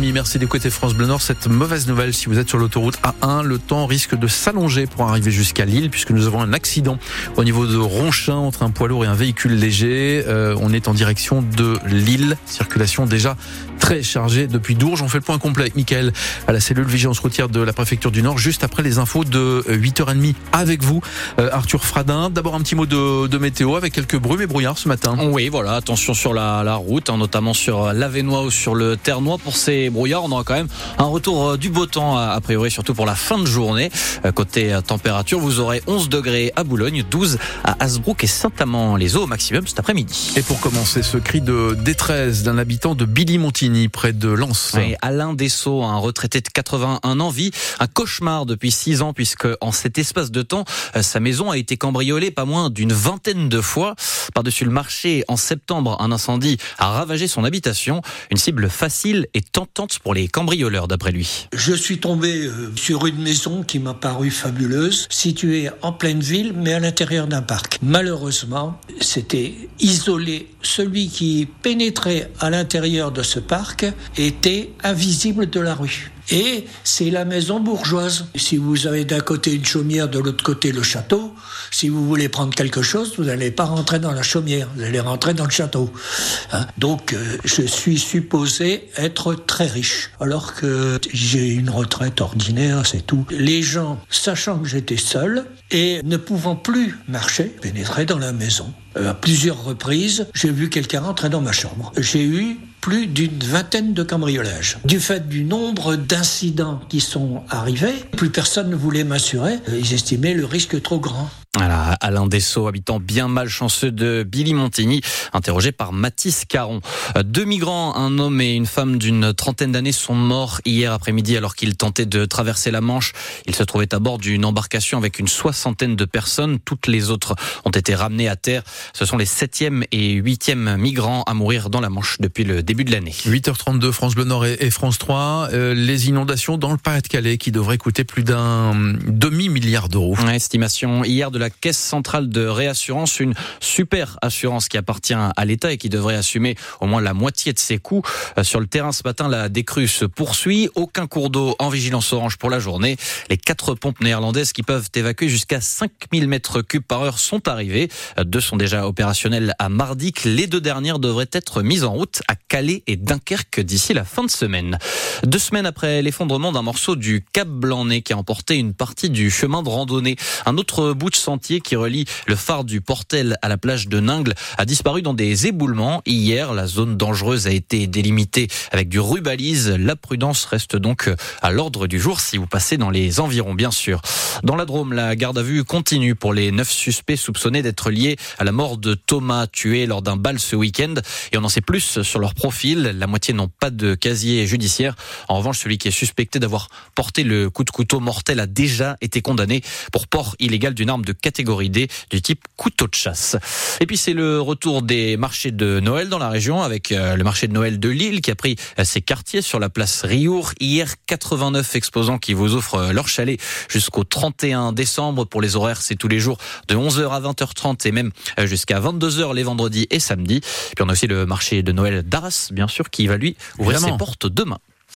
8h30. Merci d'écouter France Bleu Nord. Cette mauvaise nouvelle, si vous êtes sur l'autoroute A1, le temps risque de s'allonger pour arriver jusqu'à Lille puisque nous avons un accident au niveau de Ronchin entre un poids lourd et un véhicule léger. Euh, on est en direction de Lille. Circulation déjà très chargée depuis Dourges. On fait le point complet Mickaël à la cellule vigilance routière de la préfecture du Nord juste après les infos de 8h30 avec vous, euh, Arthur Fradin. D'abord un petit mot de, météo avec quelques brumes et brouillards ce matin. Oui, voilà, attention sur la, la route, hein, notamment sur l'Avenois ou sur le Ternois. Pour ces brouillards, on aura quand même un retour euh, du beau temps, a priori, surtout pour la fin de journée. Euh, côté température, vous aurez 11 degrés à Boulogne, 12 à Hasbrook et Saint-Amand-les-Eaux au maximum cet après-midi. Et pour commencer, ce cri de détresse d'un habitant de Billy Montigny, près de Lens. Oui, Alain Dessau, un retraité de 81 ans, vit un cauchemar depuis 6 ans, puisque en cet espace de temps, euh, sa maison a été cambriolée pas moins d'une vingtaine de fois. Par-dessus le marché, en septembre, un incendie a ravagé son habitation. Une cible facile et tentante pour les cambrioleurs, d'après lui. Je suis tombé euh, sur une maison qui m'a paru fabuleuse, située en pleine ville, mais à l'intérieur d'un parc. Malheureusement, c'était isolé. Celui qui pénétrait à l'intérieur de ce parc était invisible de la rue. Et c'est la maison bourgeoise. Si vous avez d'un côté une chaumière, de l'autre côté le château, si vous voulez prendre quelque chose, vous n'allez pas rentrer dans la chaumière, vous allez rentrer dans le château. Hein Donc, euh, je suis supposé être très riche, alors que j'ai une retraite ordinaire, c'est tout. Les gens, sachant que j'étais seul et ne pouvant plus marcher, pénétraient dans la maison. Euh, à plusieurs reprises, j'ai vu quelqu'un rentrer dans ma chambre. J'ai eu plus d'une vingtaine de cambriolages. Du fait du nombre d'incidents qui sont arrivés, plus personne ne voulait m'assurer. Ils estimaient le risque trop grand. Voilà, Alain Dessau, habitant bien malchanceux de Billy Montigny, interrogé par Mathis Caron. Deux migrants, un homme et une femme d'une trentaine d'années, sont morts hier après-midi alors qu'ils tentaient de traverser la Manche. Ils se trouvaient à bord d'une embarcation avec une soixantaine de personnes. Toutes les autres ont été ramenées à terre. Ce sont les septième et huitième migrants à mourir dans la Manche depuis le début de l'année. 8h32, France Bleu Nord et France 3. Euh, les inondations dans le Pas-de-Calais qui devraient coûter plus d'un demi-milliard d'euros. estimation hier de la Caisse centrale de réassurance, une super assurance qui appartient à l'État et qui devrait assumer au moins la moitié de ses coûts. Euh, sur le terrain ce matin, la décrue se poursuit. Aucun cours d'eau en vigilance orange pour la journée. Les quatre pompes néerlandaises qui peuvent évacuer jusqu'à 5000 mètres cubes par heure sont arrivées. Euh, deux sont déjà opérationnelles à Mardic. Les deux dernières devraient être mises en route à Calais et Dunkerque d'ici la fin de semaine. Deux semaines après l'effondrement d'un morceau du Cap Blanc-Nez qui a emporté une partie du chemin de randonnée, un autre bout de sentier qui relie le phare du Portel à la plage de Ningle a disparu dans des éboulements. Hier, la zone dangereuse a été délimitée avec du rubalise. La prudence reste donc à l'ordre du jour si vous passez dans les environs, bien sûr. Dans la Drôme, la garde à vue continue pour les neuf suspects soupçonnés d'être liés à la mort de Thomas, tué lors d'un bal ce week-end. Et on en sait plus sur leur profil. La moitié n'ont pas de casier judiciaire. En revanche, celui qui est suspecté d'avoir porté le coup de couteau mortel a déjà été condamné pour port illégal d'une arme de catégorie D du type couteau de chasse. Et puis c'est le retour des marchés de Noël dans la région avec euh, le marché de Noël de Lille qui a pris euh, ses quartiers sur la place Riour. Hier, 89 exposants qui vous offrent euh, leur chalet jusqu'au 31 décembre. Pour les horaires, c'est tous les jours de 11h à 20h30 et même jusqu'à 22h les vendredis et samedis. Puis on a aussi le marché de Noël d'Arras, bien sûr, qui va lui ouvrir ses portes demain.